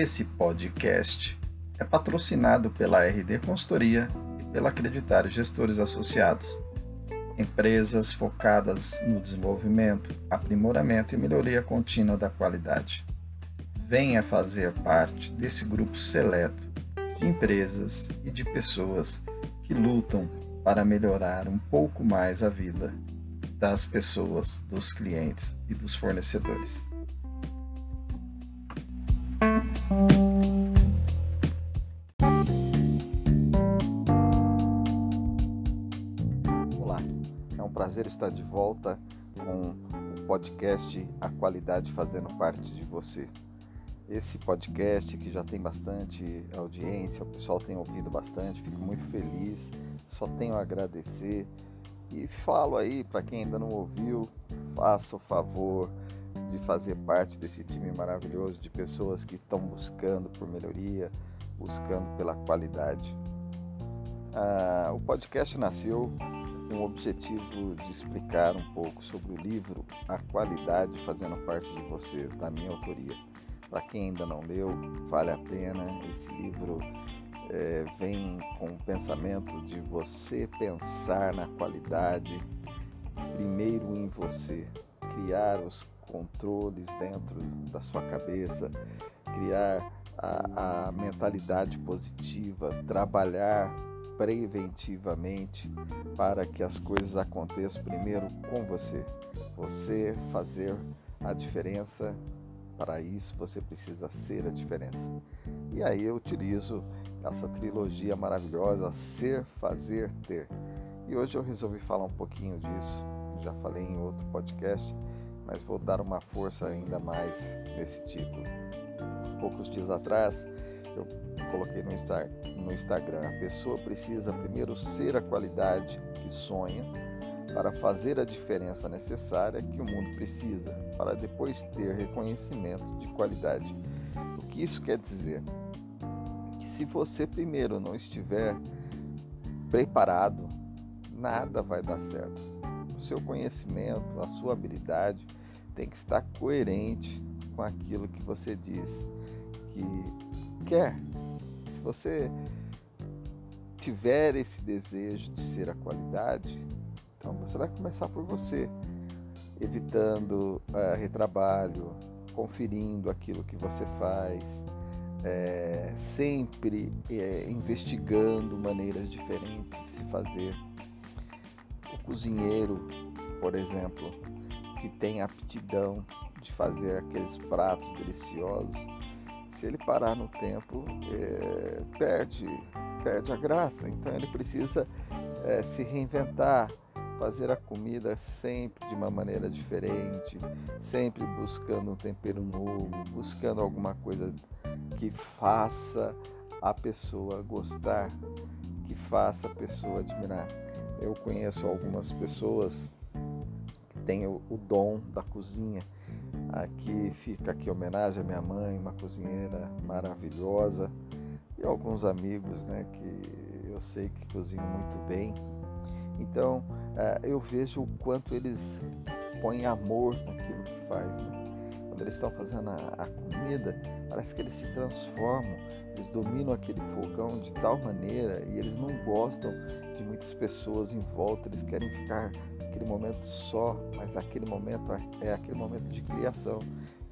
Esse podcast é patrocinado pela RD Consultoria e pela Acreditário Gestores Associados, empresas focadas no desenvolvimento, aprimoramento e melhoria contínua da qualidade. Venha fazer parte desse grupo seleto de empresas e de pessoas que lutam para melhorar um pouco mais a vida das pessoas, dos clientes e dos fornecedores. Prazer estar de volta com o podcast A Qualidade fazendo parte de você. Esse podcast que já tem bastante audiência, o pessoal tem ouvido bastante, fico muito feliz, só tenho a agradecer e falo aí para quem ainda não ouviu, faça o favor de fazer parte desse time maravilhoso de pessoas que estão buscando por melhoria, buscando pela qualidade. Ah, o podcast nasceu com o objetivo de explicar um pouco sobre o livro A Qualidade Fazendo Parte de Você, da minha autoria. Para quem ainda não leu, vale a pena. Esse livro é, vem com o pensamento de você pensar na qualidade primeiro em você, criar os controles dentro da sua cabeça, criar a, a mentalidade positiva, trabalhar preventivamente para que as coisas aconteçam primeiro com você. Você fazer a diferença, para isso você precisa ser a diferença. E aí eu utilizo essa trilogia maravilhosa Ser, Fazer, Ter. E hoje eu resolvi falar um pouquinho disso. Já falei em outro podcast, mas vou dar uma força ainda mais nesse título. Poucos dias atrás eu coloquei no, no Instagram: a pessoa precisa primeiro ser a qualidade que sonha para fazer a diferença necessária que o mundo precisa, para depois ter reconhecimento de qualidade. O que isso quer dizer? Que se você primeiro não estiver preparado, nada vai dar certo. O seu conhecimento, a sua habilidade tem que estar coerente com aquilo que você diz que quer. Se você tiver esse desejo de ser a qualidade, então você vai começar por você, evitando é, retrabalho, conferindo aquilo que você faz, é, sempre é, investigando maneiras diferentes de se fazer. O cozinheiro, por exemplo, que tem aptidão de fazer aqueles pratos deliciosos, se ele parar no tempo, é, perde, perde a graça. Então ele precisa é, se reinventar, fazer a comida sempre de uma maneira diferente, sempre buscando um tempero novo, buscando alguma coisa que faça a pessoa gostar, que faça a pessoa admirar. Eu conheço algumas pessoas que têm o, o dom da cozinha. Aqui fica aqui homenagem à minha mãe, uma cozinheira maravilhosa, e alguns amigos, né, que eu sei que cozinham muito bem então é, eu vejo o quanto eles põem amor naquilo que faz. Né? Quando eles estão fazendo a, a comida, parece que eles se transformam, eles dominam aquele fogão de tal maneira e eles não gostam de muitas pessoas em volta, eles querem ficar aquele momento só, mas aquele momento é, é aquele momento de criação.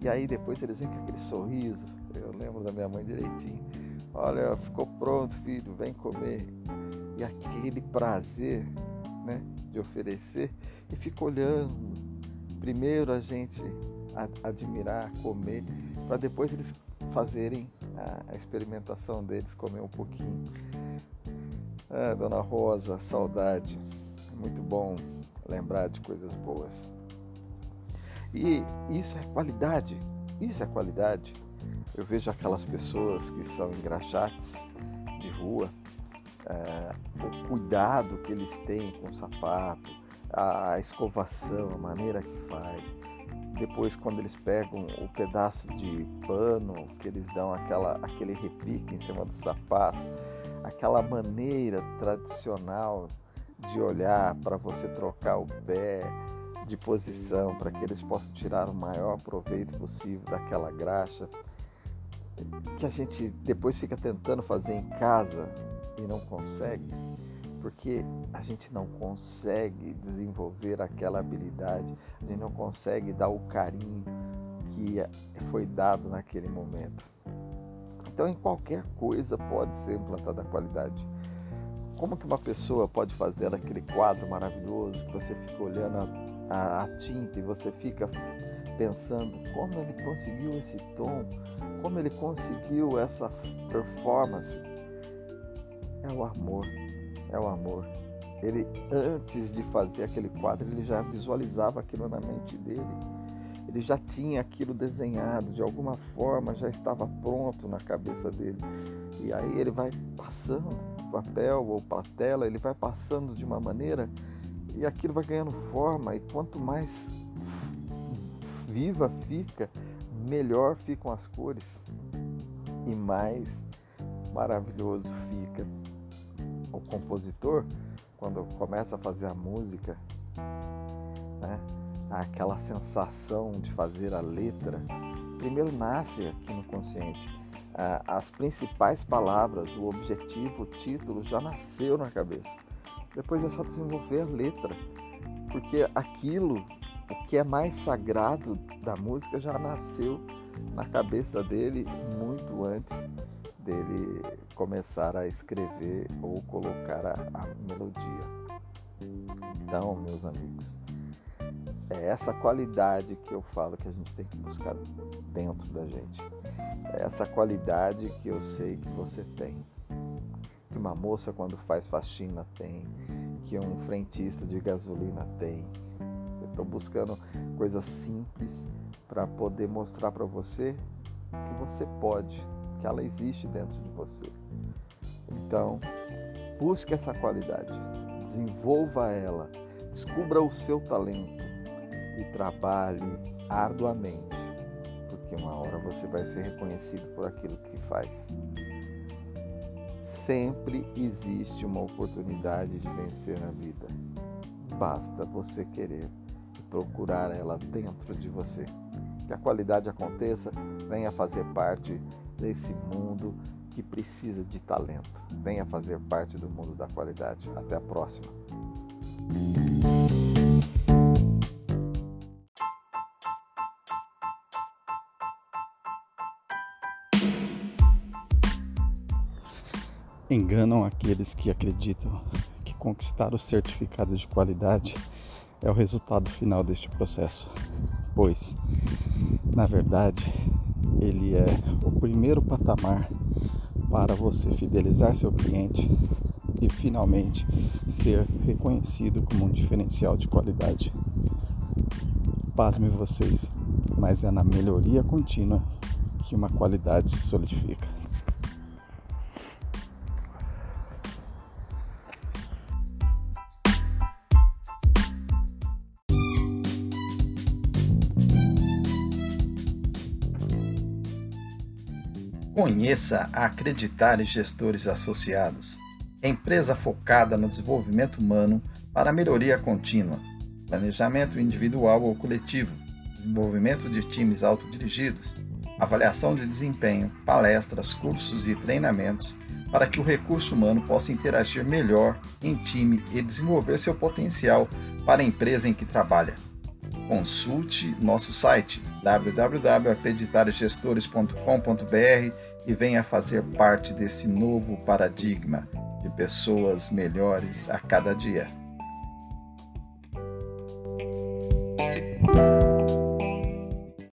E aí depois eles vêm com aquele sorriso. Eu lembro da minha mãe direitinho. Olha, ficou pronto, filho, vem comer. E aquele prazer né, de oferecer e fica olhando. Primeiro a gente admirar, comer, para depois eles fazerem a, a, experimentação deles, comer um pouquinho. Ah, Dona Rosa, saudade. Muito bom lembrar de coisas boas. E isso é qualidade. Isso é qualidade. Eu vejo aquelas pessoas que são engraxates de rua, é, o cuidado que eles têm com o sapato, a escovação, a maneira que faz. Depois, quando eles pegam o pedaço de pano, que eles dão aquela, aquele repique em cima do sapato, aquela maneira tradicional de olhar para você trocar o pé de posição, para que eles possam tirar o maior proveito possível daquela graxa. que a gente depois fica tentando fazer em casa e não consegue, porque a gente não consegue desenvolver aquela habilidade, a gente não consegue dar o carinho que foi dado naquele momento. Então, em qualquer coisa pode ser implantada a qualidade. Como que uma pessoa pode fazer aquele quadro maravilhoso que você fica olhando a, a, a tinta e você fica pensando como ele conseguiu esse tom, como ele conseguiu essa performance? É o amor, é o amor. Ele, antes de fazer aquele quadro, ele já visualizava aquilo na mente dele. Ele já tinha aquilo desenhado, de alguma forma já estava pronto na cabeça dele. E aí ele vai passando papel ou para a tela, ele vai passando de uma maneira e aquilo vai ganhando forma. E quanto mais viva fica, melhor ficam as cores e mais maravilhoso fica. O compositor, quando começa a fazer a música, né, aquela sensação de fazer a letra, primeiro nasce aqui no consciente. As principais palavras, o objetivo, o título já nasceu na cabeça. Depois é só desenvolver a letra, porque aquilo o que é mais sagrado da música já nasceu na cabeça dele muito antes dele começar a escrever ou colocar a, a melodia. Então, meus amigos, é essa qualidade que eu falo que a gente tem que buscar dentro da gente. É essa qualidade que eu sei que você tem. Que uma moça quando faz faxina tem, que um frentista de gasolina tem, Estou buscando coisas simples para poder mostrar para você que você pode, que ela existe dentro de você. Então, busque essa qualidade, desenvolva ela, descubra o seu talento e trabalhe arduamente, porque uma hora você vai ser reconhecido por aquilo que faz. Sempre existe uma oportunidade de vencer na vida. Basta você querer procurar ela dentro de você. Que a qualidade aconteça, venha fazer parte desse mundo que precisa de talento. Venha fazer parte do mundo da qualidade. Até a próxima. Enganam aqueles que acreditam que conquistar o certificado de qualidade é o resultado final deste processo, pois, na verdade, ele é o primeiro patamar para você fidelizar seu cliente e finalmente ser reconhecido como um diferencial de qualidade. Pasme vocês, mas é na melhoria contínua que uma qualidade se solidifica. Conheça a Acreditar Gestores Associados, empresa focada no desenvolvimento humano para melhoria contínua, planejamento individual ou coletivo, desenvolvimento de times autodirigidos, avaliação de desempenho, palestras, cursos e treinamentos para que o recurso humano possa interagir melhor em time e desenvolver seu potencial para a empresa em que trabalha. Consulte nosso site www.acreditargestores.com.br e venha fazer parte desse novo paradigma de pessoas melhores a cada dia.